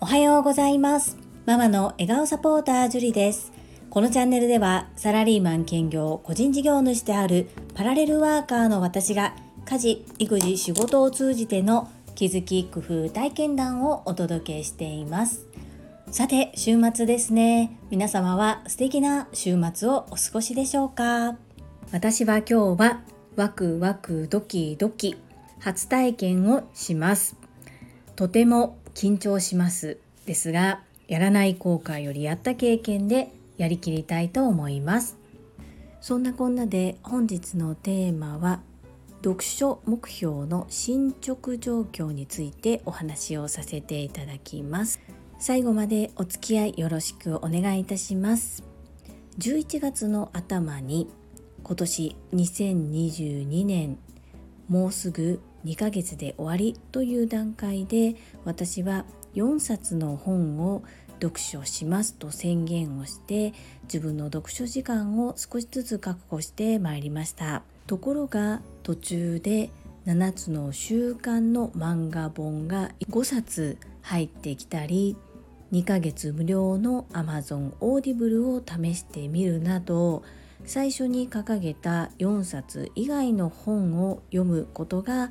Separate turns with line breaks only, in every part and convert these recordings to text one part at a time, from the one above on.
おはようございます。ママの笑顔サポータージュリです。このチャンネルではサラリーマン兼業個人事業主であるパラレルワーカーの私が家事育児仕事を通じての気づき工夫体験談をお届けしています。さて週末ですね。皆様は素敵な週末をお過ごしでしょうか？私は今日はワクワクドキドキ初体験をします。とても緊張しますですがやらない後悔よりやった経験でやりきりたいと思います。そんなこんなで本日のテーマは読書目標の進捗状況についてお話をさせていただきます。最後までお付き合いよろしくお願いいたします。11月の頭に今年2022年もうすぐ2ヶ月で終わりという段階で私は4冊の本を読書しますと宣言をして自分の読書時間を少しずつ確保してまいりました。ところが途中で7つの習慣の漫画本が5冊入ってきたり2ヶ月無料の Amazon Audible を試してみるなど最初に掲げた4冊以外の本を読むことが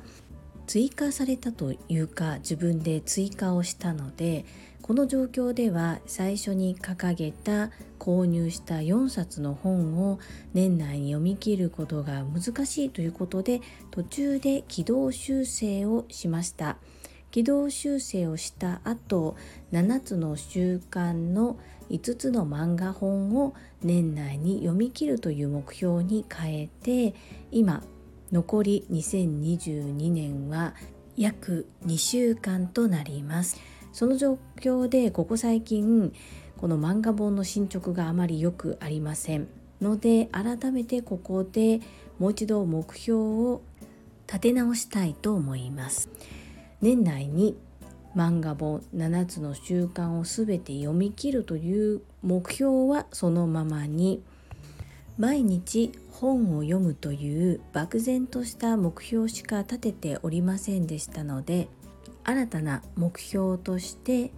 追加されたというか自分で追加をしたのでこの状況では最初に掲げた購入した4冊の本を年内に読み切ることが難しいということで途中で軌道修正をしました。軌道修正をした後7つの習慣の5つの漫画本を年内に読み切るという目標に変えて今残り2022年は約2週間となります。その状況でここ最近この漫画本の進捗があまり良くありませんので改めてここでもう一度目標を立て直したいと思います年内に漫画本7つの習慣を全て読み切るという目標はそのままに毎日本を読むという漠然とした目標しか立てておりませんでしたので新たな目標として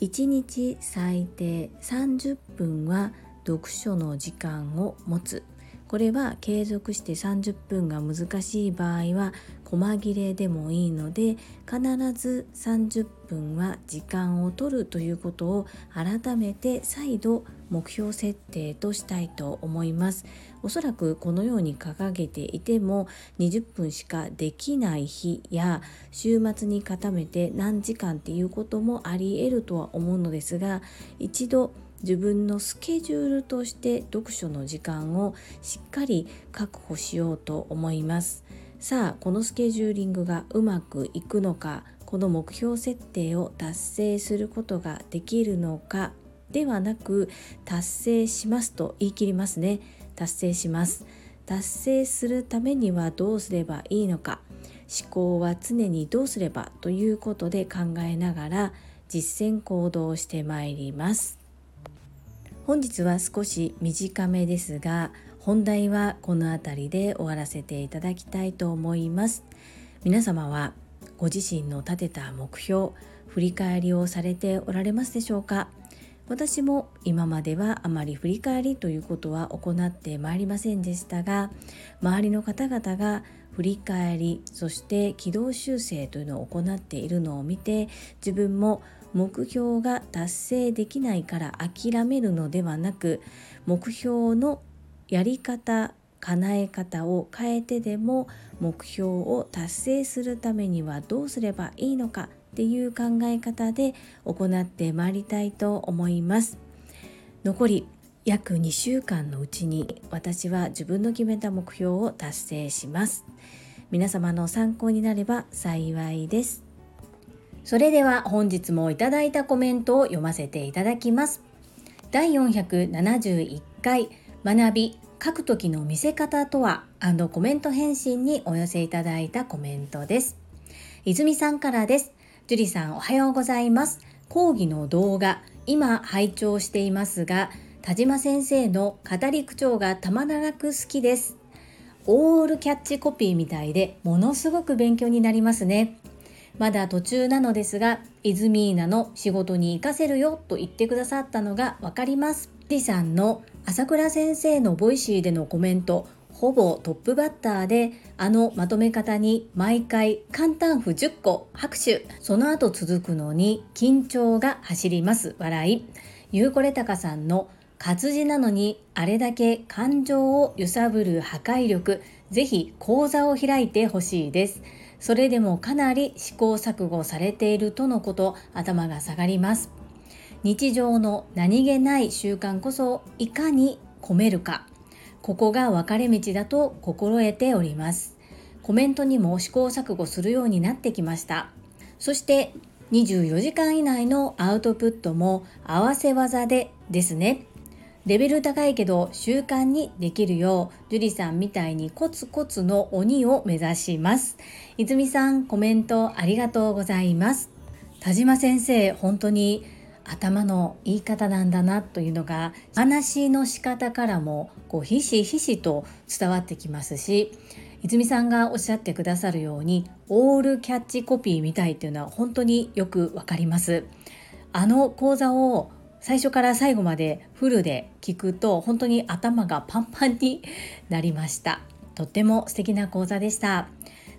1日最低30分は読書の時間を持つ。これは継続して30分が難しい場合は細切れでもいいので必ず30分は時間を取るということを改めて再度目標設定としたいと思います。おそらくこのように掲げていても20分しかできない日や週末に固めて何時間っていうこともあり得るとは思うのですが一度自分のスケジュールとして読書の時間をしっかり確保しようと思います。さあこのスケジューリングがうまくいくのかこの目標設定を達成することができるのかではなく達成しますと言い切りますね。達成します。達成するためにはどうすればいいのか。思考は常にどうすればということで考えながら実践行動してまいります。本日は少し短めですが本題はこの辺りで終わらせていただきたいと思います。皆様はご自身の立てた目標振り返りをされておられますでしょうか？私も今まではあまり振り返りということは行ってまいりませんでしたが周りの方々が振り返りそして軌道修正というのを行っているのを見て自分も目標が達成できないから諦めるのではなく目標のやり方叶え方を変えてでも目標を達成するためにはどうすればいいのかっていう考え方で行ってまいりたいと思います。残り約2週間のうちに私は自分の決めた目標を達成します。皆様の参考になれば幸いです。それでは本日もいただいたコメントを読ませていただきます。第471回学び書く時の見せ方とはコメント返信にお寄せいただいたコメントです。泉さんからです。樹里さんおはようございます。講義の動画、今拝聴していますが、田島先生の語り口調がたまらなく好きです。オールキャッチコピーみたいでものすごく勉強になりますね。まだ途中なのですが、イズミーナの仕事に活かせるよと言ってくださったのがわかります。リさんの朝倉先生のボイシーでのコメント、ほぼトップバッターであのまとめ方に毎回感嘆符10個拍手。その後続くのに緊張が走ります。笑い。ゆうこれたかさんの活字なのにあれだけ感情を揺さぶる破壊力。ぜひ講座を開いてほしいです。それでもかなり試行錯誤されているとのこと頭が下がります。日常の何気ない習慣こそいかに込めるか。ここが分かれ道だと心得ております。コメントにも試行錯誤するようになってきました。そして24時間以内のアウトプットも合わせ技でですね。レベル高いけど習慣にできるよう樹里さんみたいにコツコツの鬼を目指します。泉さんコメントありがとうございます。田島先生本当に頭の言い方なんだなというのが話の仕方からもこうひしひしと伝わってきますし泉さんがおっしゃってくださるようにオールキャッチコピーみたいっていうのは本当によくわかります。あの講座を最初から最後までフルで聞くと本当に頭がパンパンになりました。とっても素敵な講座でした。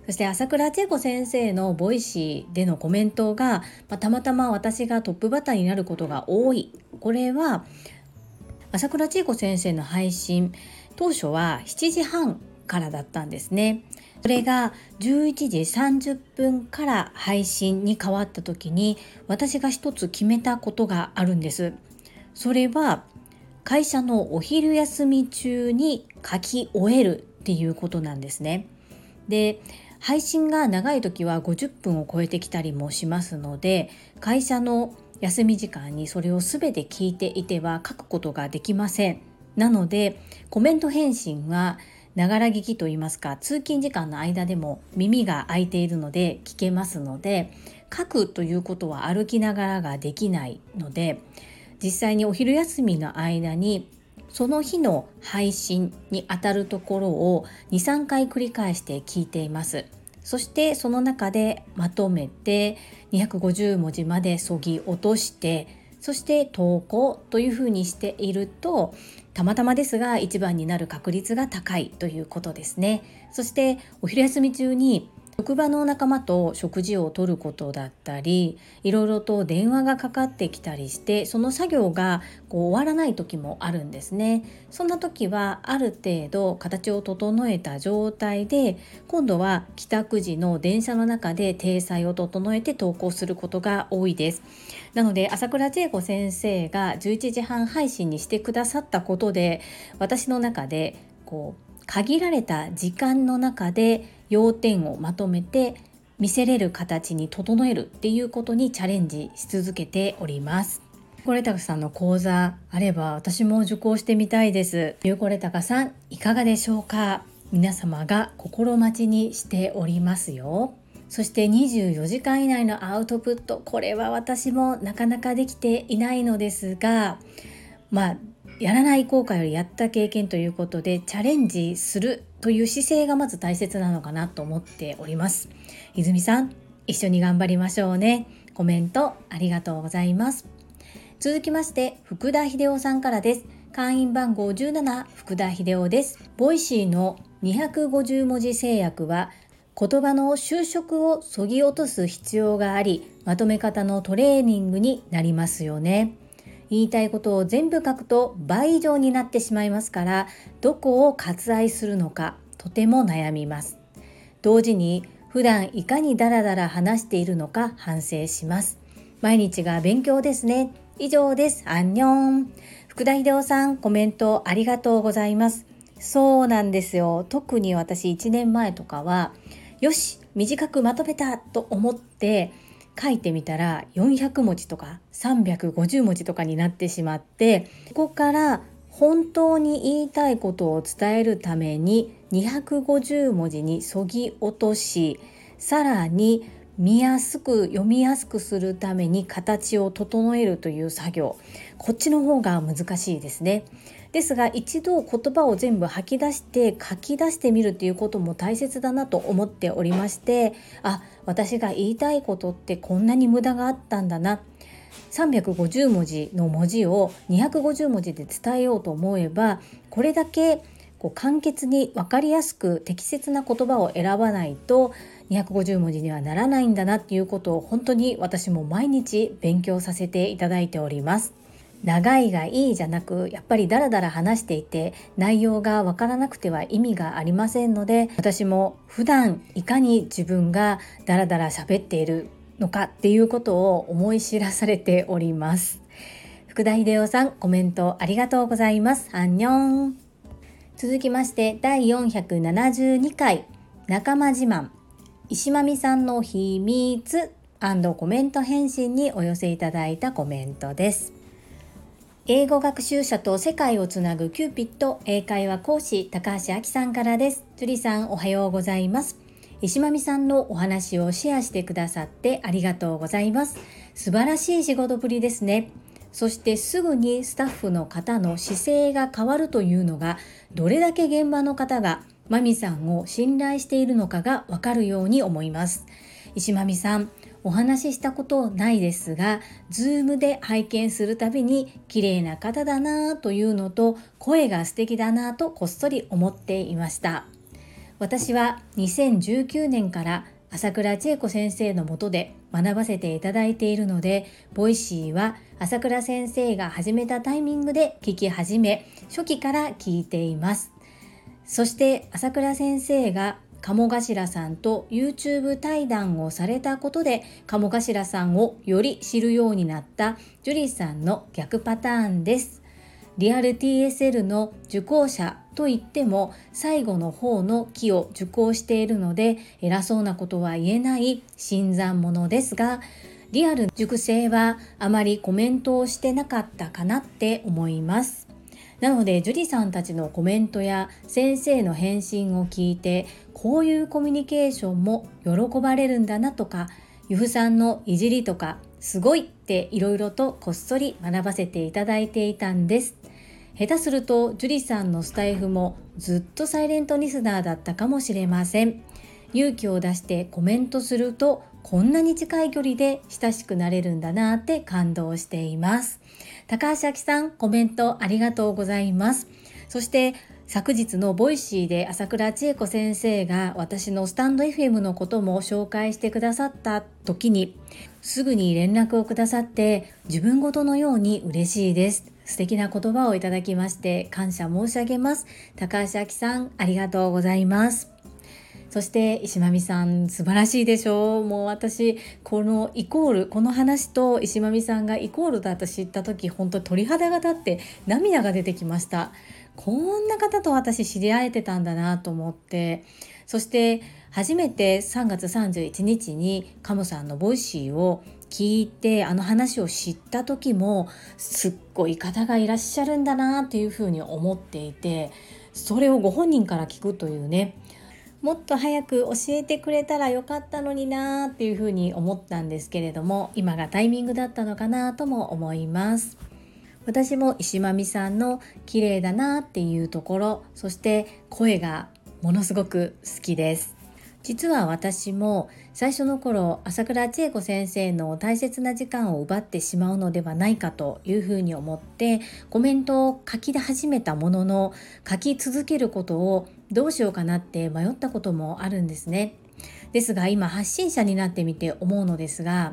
そして朝倉千恵子先生のボイシーでのコメントが、まあ、たまたま私がトップバッターになることが多い。これは朝倉千恵子先生の配信当初は7時半からだったんですね。それが11時30分から配信に変わった時に私が一つ決めたことがあるんです。それは会社のお昼休み中に書き終えるっていうことなんですね。で配信が長い時は50分を超えてきたりもしますので会社の休み時間にそれを全て聞いていては書くことができません。なのでコメント返信はながら聞きといいますか通勤時間の間でも耳が開いているので聞けますので書くということは歩きながらができないので実際にお昼休みの間にその日の配信にあたるところを23回繰り返して聞いています。そしてその中でまとめて250文字までそぎ落としてそして投稿というふうにしているとたまたまですが一番になる確率が高いということですね。そしてお昼休み中に職場の仲間と食事をとることだったりいろいろと電話がかかってきたりしてその作業がこう終わらない時もあるんですね。そんな時はある程度形を整えた状態で今度は帰宅時の電車の中で体裁を整えて投稿することが多いです。なので朝倉千恵子先生が11時半配信にしてくださったことで私の中でこう限られた時間の中で要点をまとめて見せれる形に整えるっていうことにチャレンジし続けております。コレタカさんの講座あれば私も受講してみたいです。ゆうこれたかさんいかがでしょうか？皆様が心待ちにしておりますよ。そして24時間以内のアウトプットこれは私もなかなかできていないのですがまあやらない後悔よりやった経験ということでチャレンジするという姿勢がまず大切なのかなと思っております。泉さん一緒に頑張りましょうね。コメントありがとうございます。続きまして福田秀夫さんからです。会員番号17福田秀夫です。ボイシーの250文字制約は言葉の修飾をそぎ落とす必要がありまとめ方のトレーニングになりますよね。言いたいことを全部書くと倍以上になってしまいますからどこを割愛するのかとても悩みます。同時に普段いかにダラダラ話しているのか反省します。毎日が勉強ですね。以上です。アンニョン。福田秀夫さんコメントありがとうございます。そうなんですよ。特に私1年前とかはよし短くまとめたと思って書いてみたら400文字とか350文字とかになってしまってここから本当に言いたいことを伝えるために250文字にそぎ落としさらに見やすく読みやすくするために形を整えるという作業こっちの方が難しいですね。ですが一度言葉を全部吐き出して書き出してみるっていうことも大切だなと思っておりましてあ私が言いたいことってこんなに無駄があったんだな350文字の文字を250文字で伝えようと思えばこれだけこう簡潔に分かりやすく適切な言葉を選ばないと250文字にはならないんだなっていうことを本当に私も毎日勉強させていただいております。長いがいいじゃなくやっぱりダラダラ話していて内容がわからなくては意味がありませんので私も普段いかに自分がダラダラ喋っているのかっていうことを思い知らされております。福田秀夫さんコメントありがとうございます。アンニョン。続きまして第472回仲間自慢。石間美さんの秘密コメント返信にお寄せいただいたコメントです。英語学習者と世界をつなぐキューピット英会話講師高橋明さんからです。樹里さんおはようございます。石間美さんのお話をシェアしてくださってありがとうございます。素晴らしい仕事ぶりですね。そしてすぐにスタッフの方の姿勢が変わるというのがどれだけ現場の方がマミさんを信頼しているのかがわかるように思います。石まみさん、お話ししたことないですが、ズームで拝見するたびに綺麗な方だなというのと声が素敵だなとこっそり思っていました。私は2019年から朝倉千恵子先生のもとで学ばせていただいているので、ボイシーは朝倉先生が始めたタイミングで聞き始め、初期から聞いています。そして朝倉先生が鴨頭さんと YouTube 対談をされたことで鴨頭さんをより知るようになったジュリーさんの逆パターンです。リアル TSL の受講者といっても最後の方の木を受講しているので偉そうなことは言えない新参者ですがリアル塾生はあまりコメントをしてなかったかなって思います。なので樹里さんたちのコメントや先生の返信を聞いてこういうコミュニケーションも喜ばれるんだなとか由布さんのいじりとかすごいっていろいろとこっそり学ばせていただいていたんです。下手すると樹里さんのスタイフもずっとサイレントリスナーだったかもしれません。勇気を出してコメントするとこんなに近い距離で親しくなれるんだなって感動しています。高橋明さん、コメントありがとうございます。そして昨日のボイシーで朝倉千恵子先生が私のスタンド FM のことも紹介してくださった時にすぐに連絡をくださって自分ごとのように嬉しいです。素敵な言葉をいただきまして感謝申し上げます。高橋明さんありがとうございます。そして石間美さん素晴らしいでしょう。もう私このイコールこの話と石間美さんがイコールだと知った時本当鳥肌が立って涙が出てきました。こんな方と私知り合えてたんだなと思って。そして初めて3月31日にカモさんのボイシーを聞いてあの話を知った時もすっごい方がいらっしゃるんだなっていうふうに思っていてそれをご本人から聞くというねもっと早く教えてくれたらよかったのになーっていうふうに思ったんですけれども今がタイミングだったのかなとも思います。私も石間美さんの綺麗だなっていうところそして声がものすごく好きです。実は私も最初の頃朝倉千恵子先生の大切な時間を奪ってしまうのではないかというふうに思ってコメントを書き始めたものの書き続けることをどうしようかなって迷ったこともあるんですね。ですが今発信者になってみて思うのですが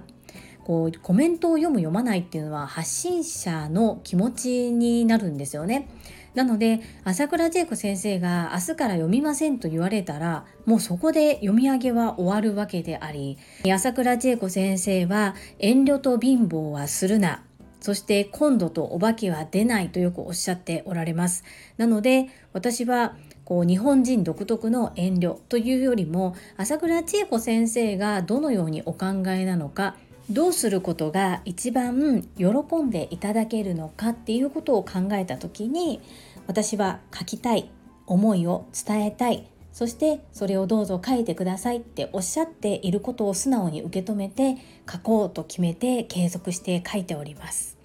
こうコメントを読む読まないっていうのは発信者の気持ちになるんですよね。なので朝倉千恵子先生が明日から読みませんと言われたらもうそこで読み上げは終わるわけであり朝倉千恵子先生は遠慮と貧乏はするなそして今度とお化けは出ないとよくおっしゃっておられます。なので私はこう日本人独特の遠慮というよりも朝倉千恵子先生がどのようにお考えなのかどうすることが一番喜んでいただけるのかっていうことを考えた時に私は書きたい思いを伝えたい。そしてそれをどうぞ書いてくださいっておっしゃっていることを素直に受け止めて書こうと決めて継続して書いております。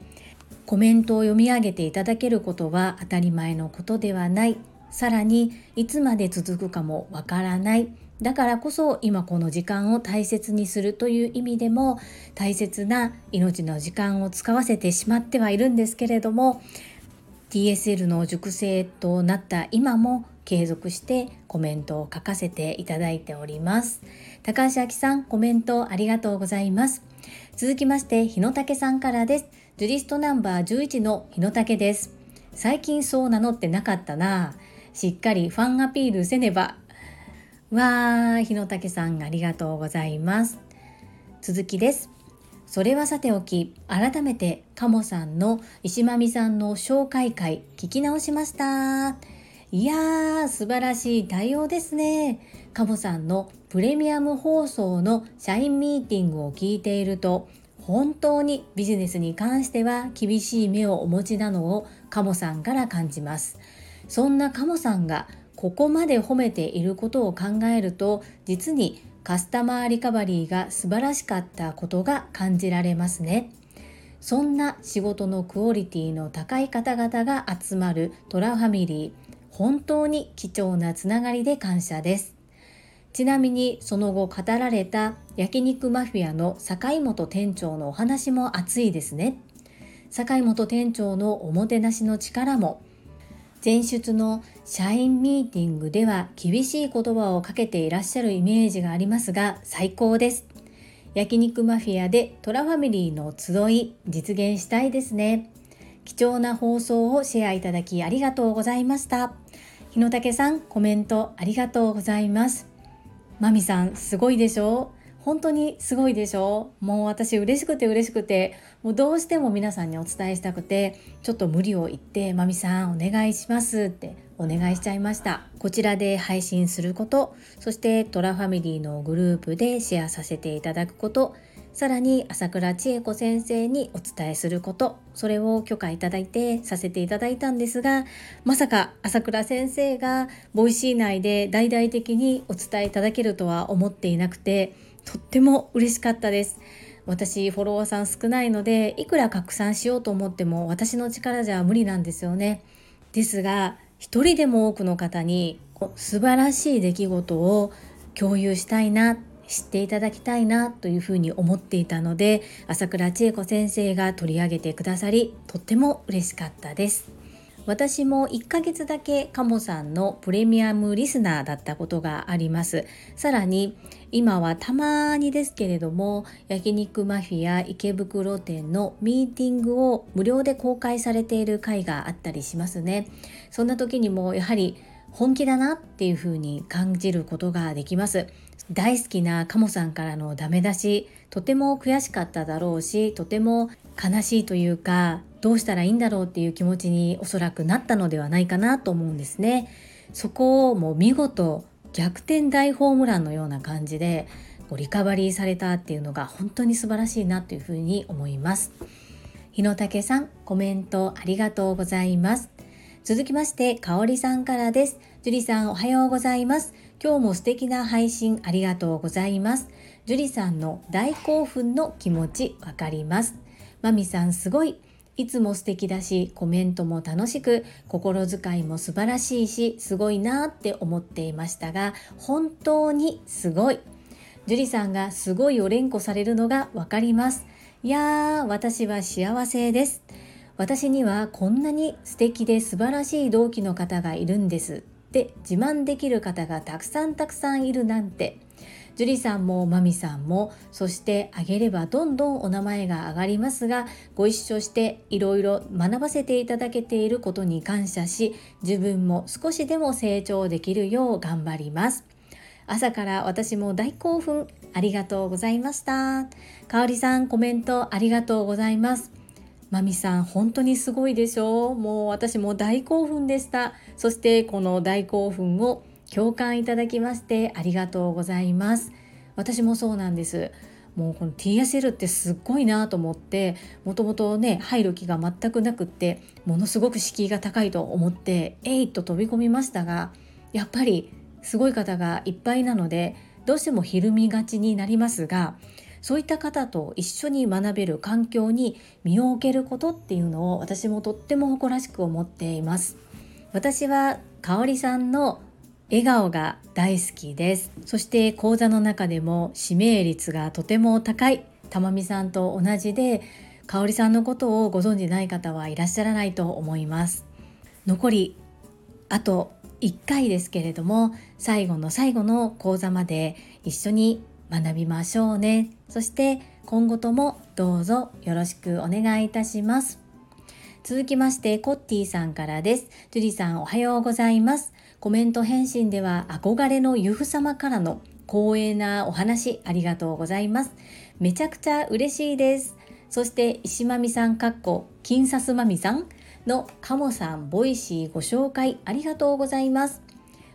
コメントを読み上げていただけることは当たり前のことではない。さらにいつまで続くかもわからない。だからこそ今この時間を大切にするという意味でも大切な命の時間を使わせてしまってはいるんですけれども TSL の熟成となった今も継続してコメントを書かせていただいております。高橋明さんコメントありがとうございます。続きまして日野武さんからです。ジュリストナンバー11の日野武です。最近そう名乗ってなかったな。しっかりファンアピールせねば。わー日野武さんありがとうございます。続きです。それはさておき改めてカモさんの石間美さんの紹介会聞き直しました。いやー素晴らしい対応ですね。カモさんのプレミアム放送の社員ミーティングを聞いていると本当にビジネスに関しては厳しい目をお持ちなのをカモさんから感じます。そんなカモさんがここまで褒めていることを考えると実にカスタマーリカバリーが素晴らしかったことが感じられますね。そんな仕事のクオリティの高い方々が集まるトラファミリー本当に貴重なつながりで感謝ですちなみにその後語られた焼肉マフィアの坂本店長のお話も熱いですね坂本店長のおもてなしの力も前出の社員ミーティングでは厳しい言葉をかけていらっしゃるイメージがありますが最高です。焼肉マフィアでトラファミリーの集い実現したいですね。貴重な放送をシェアいただきありがとうございました。日野武さんコメントありがとうございます。まみさんすごいでしょ？う本当にすごいでしょ？もう私嬉しくて嬉しくて。もうどうしても皆さんにお伝えしたくて。ちょっと無理を言って「まみさんお願いします」ってお願いしちゃいました。こちらで配信すること。そしてトラファミリーのグループでシェアさせていただくこと。さらに朝倉千恵子先生にお伝えすること。それを許可いただいてさせていただいたんですがまさか朝倉先生がボイシー内で大々的にお伝えいただけるとは思っていなくてとっても嬉しかったです。私フォロワーさん少ないのでいくら拡散しようと思っても私の力じゃ無理なんですよね。ですが一人でも多くの方に素晴らしい出来事を共有したいな知っていただきたいなというふうに思っていたので朝倉千恵子先生が取り上げてくださりとっても嬉しかったです。私も1ヶ月だけカモさんのプレミアムリスナーだったことがあります。さらに今はたまにですけれども焼肉マフィア池袋店のミーティングを無料で公開されている回があったりしますね。そんな時にもやはり本気だなっていうふうに感じることができます。大好きなカモさんからのダメ出しとても悔しかっただろうしとても悲しいというかどうしたらいいんだろうっていう気持ちにおそらくなったのではないかなと思うんですねそこをもう見事逆転大ホームランのような感じでリカバリーされたっていうのが本当に素晴らしいなというふうに思います日野武さんコメントありがとうございます続きましてかおりさんからです樹里さんおはようございます今日も素敵な配信ありがとうございます。樹里さんの大興奮の気持ちわかります。まみさんすごい。いつも素敵だし、コメントも楽しく、心遣いも素晴らしいし、すごいなって思っていましたが、本当にすごい。樹里さんがすごいを連呼されるのがわかります。いやー、私は幸せです。私にはこんなに素敵で素晴らしい同期の方がいるんですって自慢できる方がたくさんたくさんいるなんて樹里さんもまみさんもそしてあげればどんどんお名前が上がりますがご一緒していろいろ学ばせていただけていることに感謝し自分も少しでも成長できるよう頑張ります。朝から私も大興奮ありがとうございました。かおりさんコメントありがとうございます。まみさん本当にすごいでしょう。もう私も大興奮でした。そしてこの大興奮を共感いただきましてありがとうございます。私もそうなんです。もうこの TSL ってすっごいなと思ってもともとね入る気が全くなくってものすごく敷居が高いと思ってえいっと飛び込みましたがやっぱりすごい方がいっぱいなのでどうしてもひるみがちになりますがそういった方と一緒に学べる環境に身を置けることっていうのを私もとっても誇らしく思っています。私は香里さんの笑顔が大好きです。そして講座の中でも指名率がとても高い玉美さんと同じで香里さんのことをご存じない方はいらっしゃらないと思います。残りあと1回ですけれども最後の最後の講座まで一緒に学びましょうね。そして今後ともどうぞよろしくお願いいたします。続きましてコッティさんからです。ジュリさんおはようございます。コメント返信では憧れの由布様からの光栄なお話ありがとうございます。めちゃくちゃ嬉しいです。そして石まみさんかっこ金サスまみさんのカモさんボイシーご紹介ありがとうございます。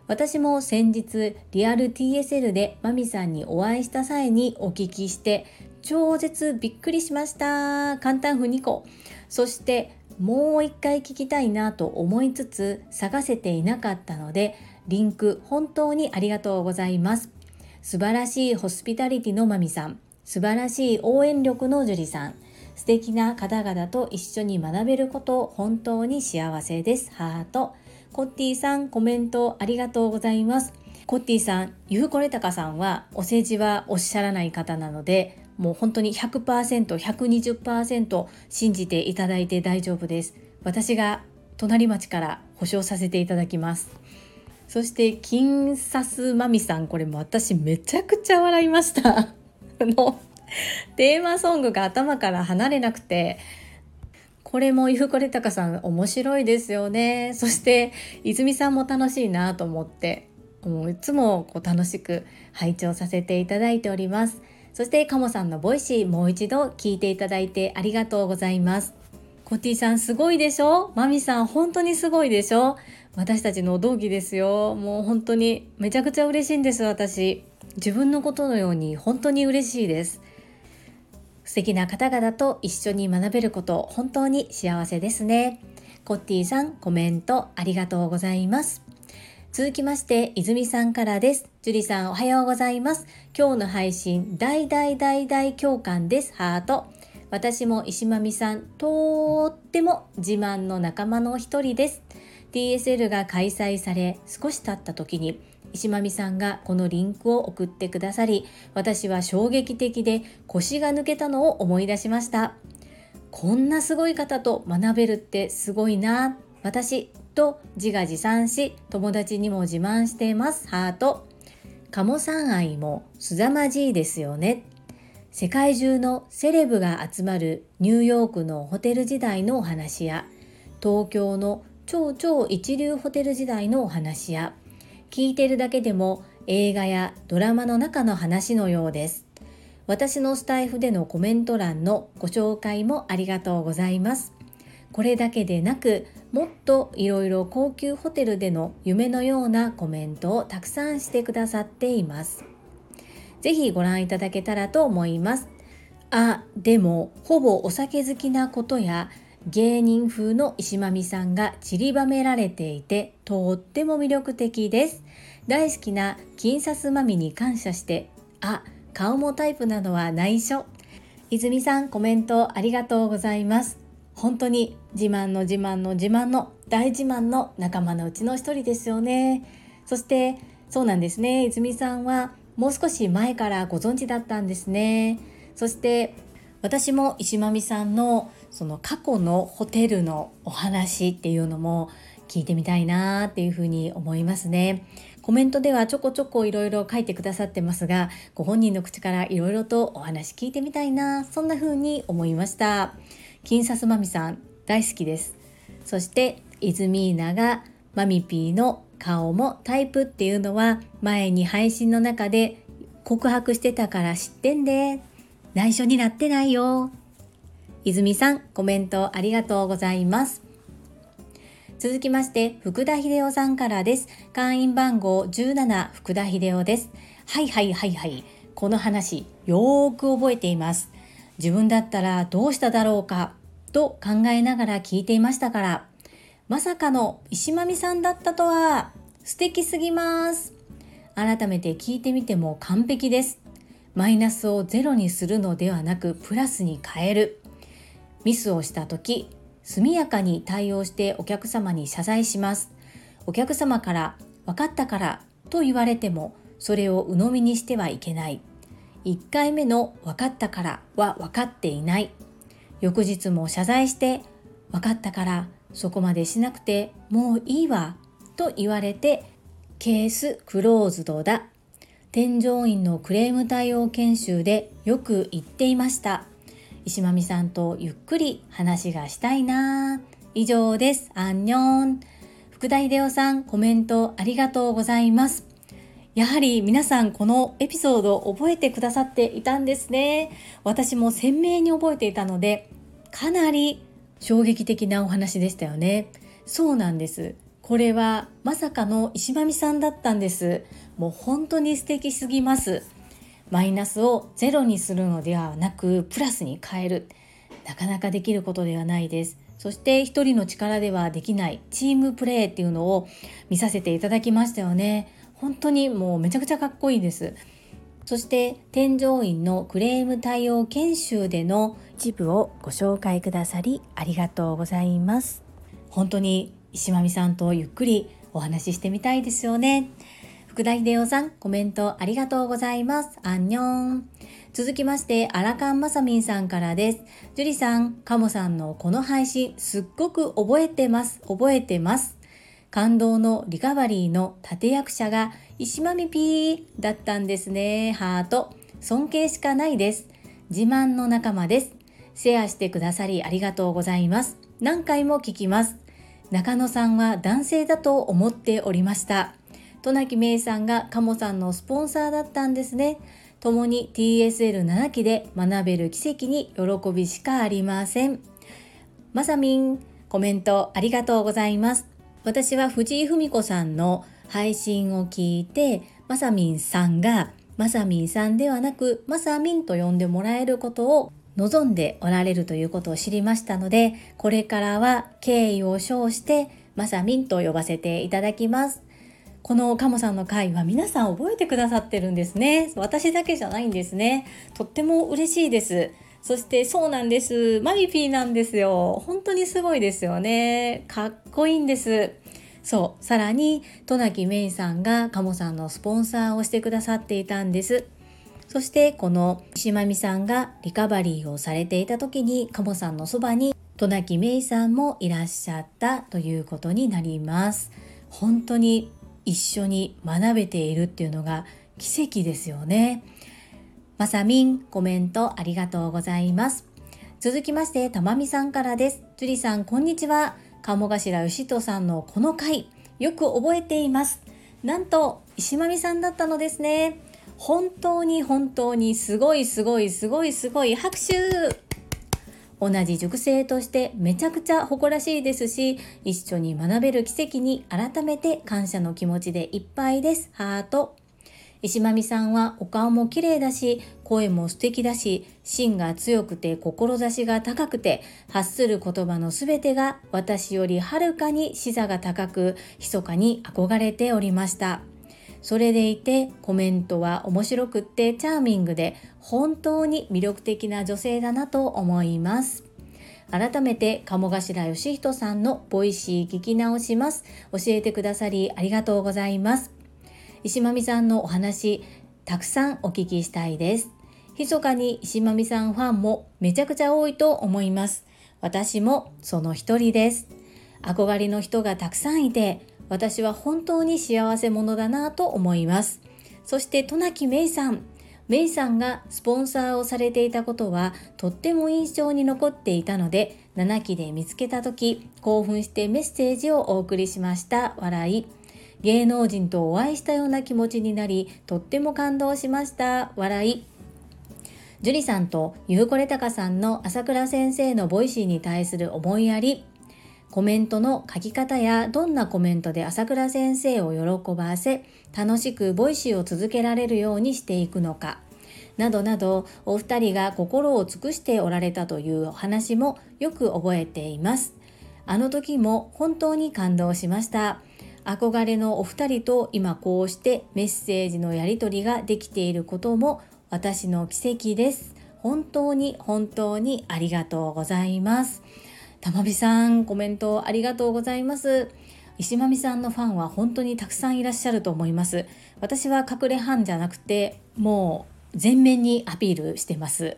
私も先日リアル TSL でマミさんにお会いした際にお聞きして超絶びっくりしました。感嘆符2個そしてもう一回聞きたいなと思いつつ探せていなかったのでリンク本当にありがとうございます。素晴らしいホスピタリティのマミさん。素晴らしい応援力の樹里さん。素敵な方々と一緒に学べること本当に幸せです。ハート。コッティさんコメントありがとうございます。コッティさんゆうこれたかさんはお世辞はおっしゃらない方なのでもう本当に 100%120% 信じていただいて大丈夫です。私が隣町から保証させていただきます。そして金サスマミさんこれも私めちゃくちゃ笑いました。あのテーマソングが頭から離れなくてこれも伊福れたかさん面白いですよね。そして泉さんも楽しいなと思ってもういつもこう楽しく拝聴させていただいております。そしてカモさんのボイシーもう一度聞いていただいてありがとうございます。コティさんすごいでしょ？マミさん本当にすごいでしょ？私たちの同期ですよ。もう本当にめちゃくちゃ嬉しいんです私。自分のことのように本当に嬉しいです。素敵な方々と一緒に学べること本当に幸せですね。コッティさんコメントありがとうございます。続きまして、泉さんからです。樹里さんおはようございます。今日の配信、大大大大共感です。ハート。私も石まみさん、とっても自慢の仲間の一人です。TSL が開催され、少し経った時に、石まみさんがこのリンクを送ってくださり、私は衝撃的で腰が抜けたのを思い出しました。こんなすごい方と学べるってすごいな。私と自画自賛し友達にも自慢しています。ハート。鴨さん愛もすざまじいですよね。世界中のセレブが集まるニューヨークのホテル時代のお話や東京の超超一流ホテル時代のお話や聞いてるだけでも映画やドラマの中の話のようです。私のスタイフでのコメント欄のご紹介もありがとうございます。これだけでなくもっといろいろ高級ホテルでの夢のようなコメントをたくさんしてくださっています。ぜひご覧いただけたらと思います。あ、でもほぼお酒好きなことや芸人風の石間美さんが散りばめられていてとっても魅力的です。大好きな金サスマミに感謝して、あ、顔もタイプなのは内緒。泉さんコメントありがとうございます。本当に自慢の自慢の自慢の大自慢の仲間のうちの一人ですよね。そしてそうなんですね。泉さんはもう少し前からご存知だったんですね。そして私も石間美さんのその過去のホテルのお話っていうのも聞いてみたいなっていうふうに思いますね。コメントではちょこちょこいろいろ書いてくださってますがご本人の口からいろいろとお話聞いてみたいなそんな風に思いました。金サスマミさん大好きです。そしてイズミーナがマミピーの顔もタイプっていうのは前に配信の中で告白してたから知ってんで。内緒になってないよ。泉さんコメントありがとうございます。続きまして福田秀夫さんからです。会員番号17福田秀夫です。はいはいはいはい。この話よーく覚えています。自分だったらどうしただろうかと考えながら聞いていましたから、まさかの石まみさんだったとは素敵すぎます。改めて聞いてみても完璧です。マイナスをゼロにするのではなくプラスに変えるミスをした時速やかに対応してお客様に謝罪しますお客様から分かったからと言われてもそれを鵜呑みにしてはいけない1回目の分かったからは分かっていない。翌日も謝罪して分かったからそこまでしなくてもういいわと言われてケースクローズドだ。添乗員のクレーム対応研修でよく言っていました。石間美さんとゆっくり話がしたいな。以上です。アンニョン。福田秀夫さんコメントありがとうございます。やはり皆さんこのエピソードを覚えてくださっていたんですね。私も鮮明に覚えていたのでかなり衝撃的なお話でしたよね。そうなんです。これはまさかの石間美さんだったんです。もう本当に素敵すぎます。マイナスをゼロにするのではなくプラスに変える。なかなかできることではないです。そして一人の力ではできないチームプレーっていうのを見させていただきましたよね。本当にもうめちゃくちゃかっこいいですそして添乗員のクレーム対応研修での一部をご紹介くださりありがとうございます本当に石間美さんとゆっくりお話ししてみたいですよね福田秀夫さん、コメントありがとうございます。アンニョン。続きまして、アラカンマサミンさんからです。ジュリさん、カモさんのこの配信、すっごく覚えてます。覚えてます。感動のリカバリーの立役者が石間美ピーだったんですね。ハート。尊敬しかないです。自慢の仲間です。シェアしてくださりありがとうございます。何回も聞きます。中野さんは男性だと思っておりました。渡名喜芽さんがカモさんのスポンサーだったんですね。共に TSL7 期で学べる奇跡に喜びしかありません。まさみん、コメントありがとうございます。私は藤井文子さんの配信を聞いて、まさみんさんがまさみんさんではなくまさみんと呼んでもらえることを望んでおられるということを知りましたので、これからは敬意を称してまさみんと呼ばせていただきます。このカモさんの回は皆さん覚えてくださってるんですね。私だけじゃないんですね。とっても嬉しいです。そしてそうなんです。マミピーなんですよ。本当にすごいですよね。かっこいいんです。そう。さらに、渡名喜芽衣さんがカモさんのスポンサーをしてくださっていたんです。そしてこの石まみさんがリカバリーをされていた時にカモさんのそばに渡名喜芽衣さんもいらっしゃったということになります。本当に一緒に学べているっていうのが奇跡ですよね。まさみん、コメントありがとうございます。続きまして、たまみさんからです。樹里さん、こんにちは。鴨頭義人さんのこの回、よく覚えています。なんと、石まみさんだったのですね。本当に本当にすごいすごいすごいすごい拍手同じ塾生としてめちゃくちゃ誇らしいですし、一緒に学べる奇跡に改めて感謝の気持ちでいっぱいです。ハート。石間美さんはお顔も綺麗だし、声も素敵だし、芯が強くて志が高くて、発する言葉のすべてが私よりはるかに視座が高く、密かに憧れておりました。それでいてコメントは面白くってチャーミングで本当に魅力的な女性だなと思います。改めて鴨頭義人さんの Voicy 聞き直します。教えてくださりありがとうございます。石間美さんのお話、たくさんお聞きしたいです。密かに石間美さんファンもめちゃくちゃ多いと思います。私もその一人です。憧れの人がたくさんいて、私は本当に幸せ者だなと思います。そして渡名喜芽衣さん。芽衣さんがスポンサーをされていたことはとっても印象に残っていたので7期で見つけた時興奮してメッセージをお送りしました笑い芸能人とお会いしたような気持ちになりとっても感動しました。笑い。樹里さんとゆうこれたかさんの朝倉先生の Voicyに対する思いやり。コメントの書き方やどんなコメントで朝倉先生を喜ばせ楽しくボイシーを続けられるようにしていくのか。などなどお二人が心を尽くしておられたというお話もよく覚えています。あの時も本当に感動しました。憧れのお二人と今こうしてメッセージのやり取りができていることも私の奇跡です。本当に本当にありがとうございます。たまびさんコメントありがとうございます。石まみさんのファンは本当にたくさんいらっしゃると思います。私は隠れファンじゃなくてもう全面にアピールしてます。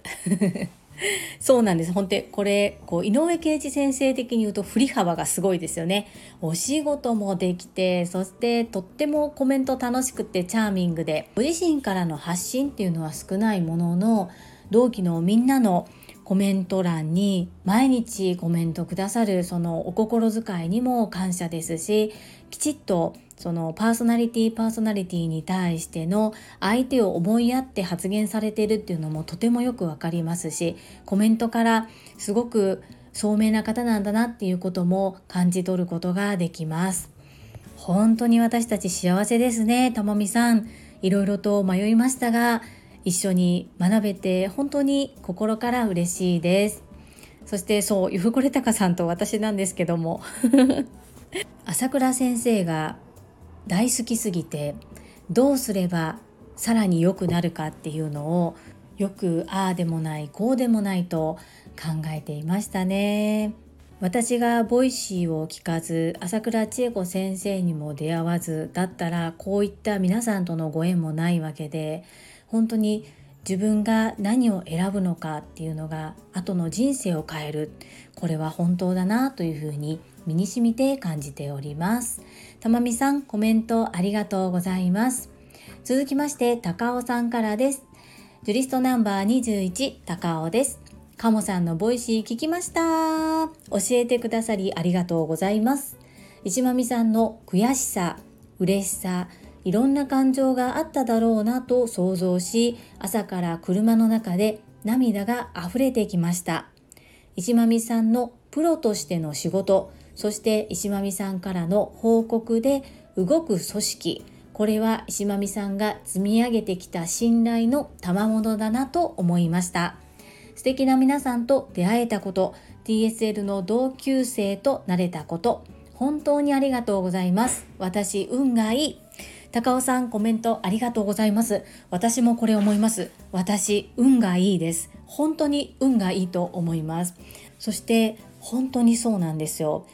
そうなんです。本当これこう井上圭一先生的に言うと振り幅がすごいですよね。お仕事もできてそしてとってもコメント楽しくてチャーミングでご自身からの発信っていうのは少ないものの同期のみんなのコメント欄に毎日コメントくださるそのお心遣いにも感謝ですしきちっとそのパーソナリティパーソナリティに対しての相手を思いやって発言されてるっていうのもとてもよくわかりますしコメントからすごく聡明な方なんだなっていうことも感じ取ることができます。本当に私たち幸せですね。ともみさんいろいろと迷いましたが一緒に学べて本当に心から嬉しいです。そしてそうゆふこれたかさんと私なんですけども。朝倉先生が大好きすぎてどうすればさらに良くなるかっていうのをよくああでもないこうでもないと考えていましたね。私が Voicy を聞かず朝倉千恵子先生にも出会わずだったらこういった皆さんとのご縁もないわけで本当に自分が何を選ぶのかっていうのが後の人生を変える。これは本当だなというふうに身に染みて感じております。たまみさんコメントありがとうございます。続きまして高尾さんからです。ジュリストナンバー21高尾です。カモさんのボイシー聞きました。教えてくださりありがとうございます。石まみさんの悔しさ嬉しさいろんな感情があっただろうなと想像し朝から車の中で涙が溢れてきました。石まみさんのプロとしての仕事そして石まみさんからの報告で動く組織。これは石まみさんが積み上げてきた信頼の賜物だなと思いました。素敵な皆さんと出会えたこと。TSL の同級生となれたこと。本当にありがとうございます。私運がいい。高尾さんコメントありがとうございます。私もこれ思います。私運がいいです。本当に運がいいと思います。そして本当にそうなんですよ。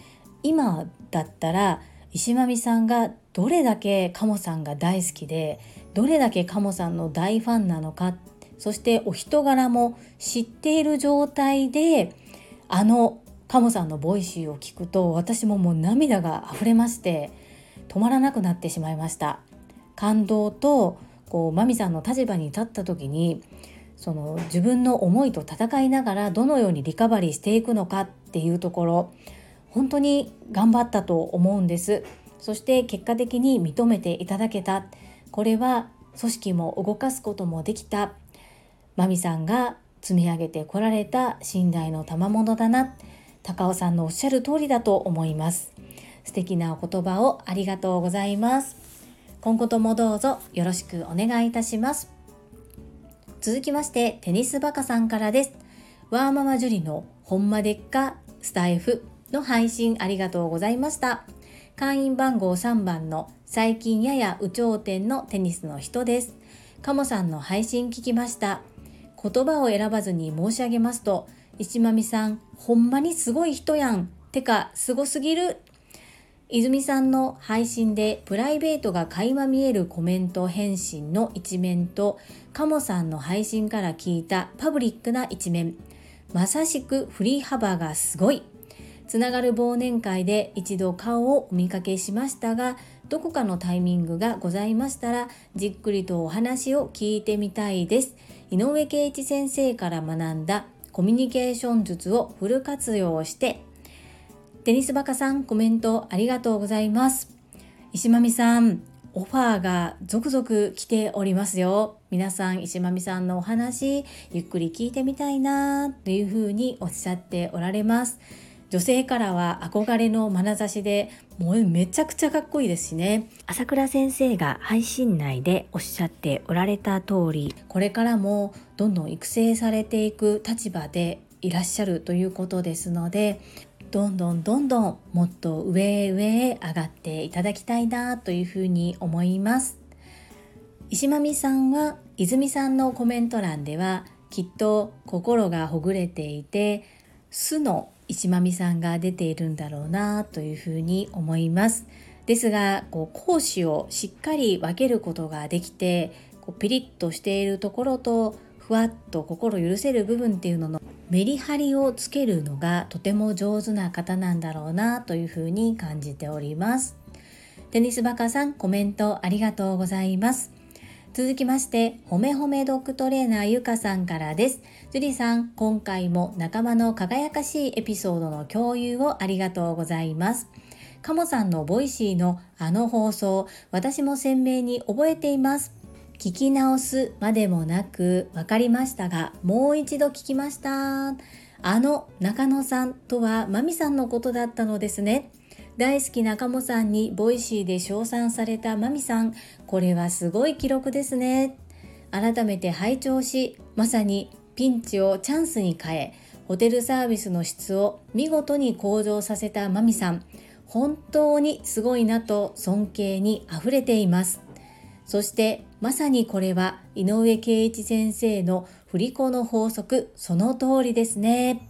今だったら石間美さんがどれだけ鴨さんが大好きでどれだけ鴨さんの大ファンなのかそしてお人柄も知っている状態であの鴨さんの Voicy を聞くと私ももう涙が溢れまして止まらなくなってしまいました。感動とこうマミさんの立場に立った時にその自分の思いと戦いながらどのようにリカバリーしていくのかっていうところ本当に頑張ったと思うんです。そして結果的に認めていただけた。これは組織も動かすこともできた。マミさんが積み上げてこられた信頼の賜物だな。高尾さんのおっしゃる通りだと思います。素敵なお言葉をありがとうございます。今後ともどうぞよろしくお願いいたします。続きましてテニスバカさんからです。ワーママジュリのほんまでっかスタイフ。の配信ありがとうございました。会員番号3番の最近やや有頂天のテニスの人です。カモさんの配信聞きました。言葉を選ばずに申し上げますと、石まみさん、ほんまにすごい人やん。てか、すごすぎる。泉さんの配信でプライベートが垣間見えるコメント返信の一面と、カモさんの配信から聞いたパブリックな一面。まさしく振り幅がすごい。つながる忘年会で一度顔をお見かけしましたが、どこかのタイミングがございましたら、じっくりとお話を聞いてみたいです。井上圭一先生から学んだコミュニケーション術をフル活用して、テニスバカさんコメントありがとうございます。石まみさん、オファーが続々来ておりますよ。皆さん石まみさんのお話ゆっくり聞いてみたいなというふうにおっしゃっておられます。女性からは憧れの眼差しでもうめちゃくちゃかっこいいですしね。朝倉先生が配信内でおっしゃっておられた通りこれからもどんどん育成されていく立場でいらっしゃるということですのでどんどんどんどんもっと上へ上へ上がっていただきたいなというふうに思います。石間美さんは泉さんのコメント欄ではきっと心がほぐれていて素の石まみさんが出ているんだろうなというふうに思います。ですがこう講師をしっかり分けることができてこうピリッとしているところとふわっと心許せる部分っていうののメリハリをつけるのがとても上手な方なんだろうなというふうに感じております。テニスバカさんコメントありがとうございます。続きまして、ほめほめドッグトレーナーゆかさんからです。ジュリさん、今回も仲間の輝かしいエピソードの共有をありがとうございます。カモさんのボイシーのあの放送、私も鮮明に覚えています。聞き直すまでもなく分かりましたが、もう一度聞きました。あの中野さんとはマミさんのことだったのですね。大好きな鴨さんに Voicy で称賛されたマミさん、これはすごい記録ですね。改めて拝聴し、まさにピンチをチャンスに変え、ホテルサービスの質を見事に向上させたマミさん、本当にすごいなと尊敬に溢れています。そしてまさにこれは井上圭一先生の振り子の法則その通りですね。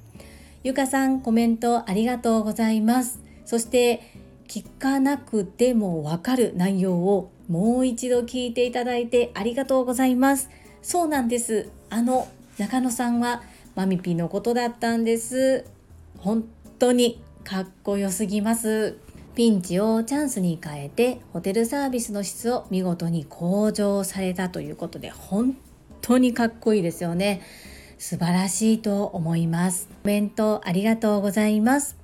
ゆかさんコメントありがとうございます。そして聞かなくてもわかる内容をもう一度聞いていただいてありがとうございます。そうなんです。あの中野さんはマミピのことだったんです。本当にかっこよすぎます。ピンチをチャンスに変えてホテルサービスの質を見事に向上されたということで本当にかっこいいですよね素晴らしいと思いますコメントありがとうございます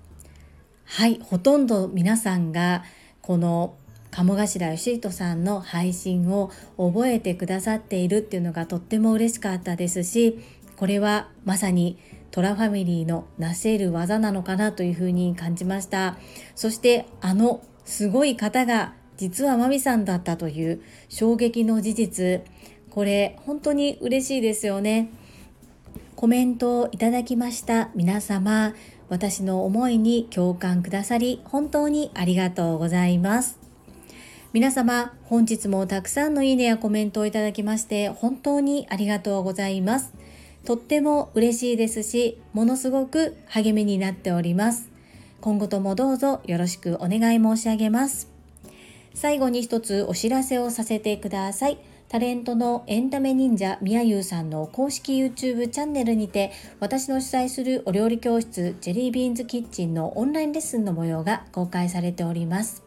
はいほとんど皆さんがこの鴨頭義人さんの配信を覚えてくださっているっていうのがとっても嬉しかったですしこれはまさにトラファミリーのなせる技なのかなというふうに感じました。そしてあのすごい方が実はマミさんだったという衝撃の事実。これ本当に嬉しいですよね。コメントをいただきました。皆様私の思いに共感くださり本当にありがとうございます。皆様本日もたくさんのいいねやコメントをいただきまして本当にありがとうございますとっても嬉しいですし、ものすごく励みになっております。今後ともどうぞよろしくお願い申し上げます。最後に一つお知らせをさせてください。タレントのエンタメ忍者みやゆうさんの公式 YouTube チャンネルにて私の主催するお料理教室ジェリービーンズキッチンのオンラインレッスンの模様が公開されております。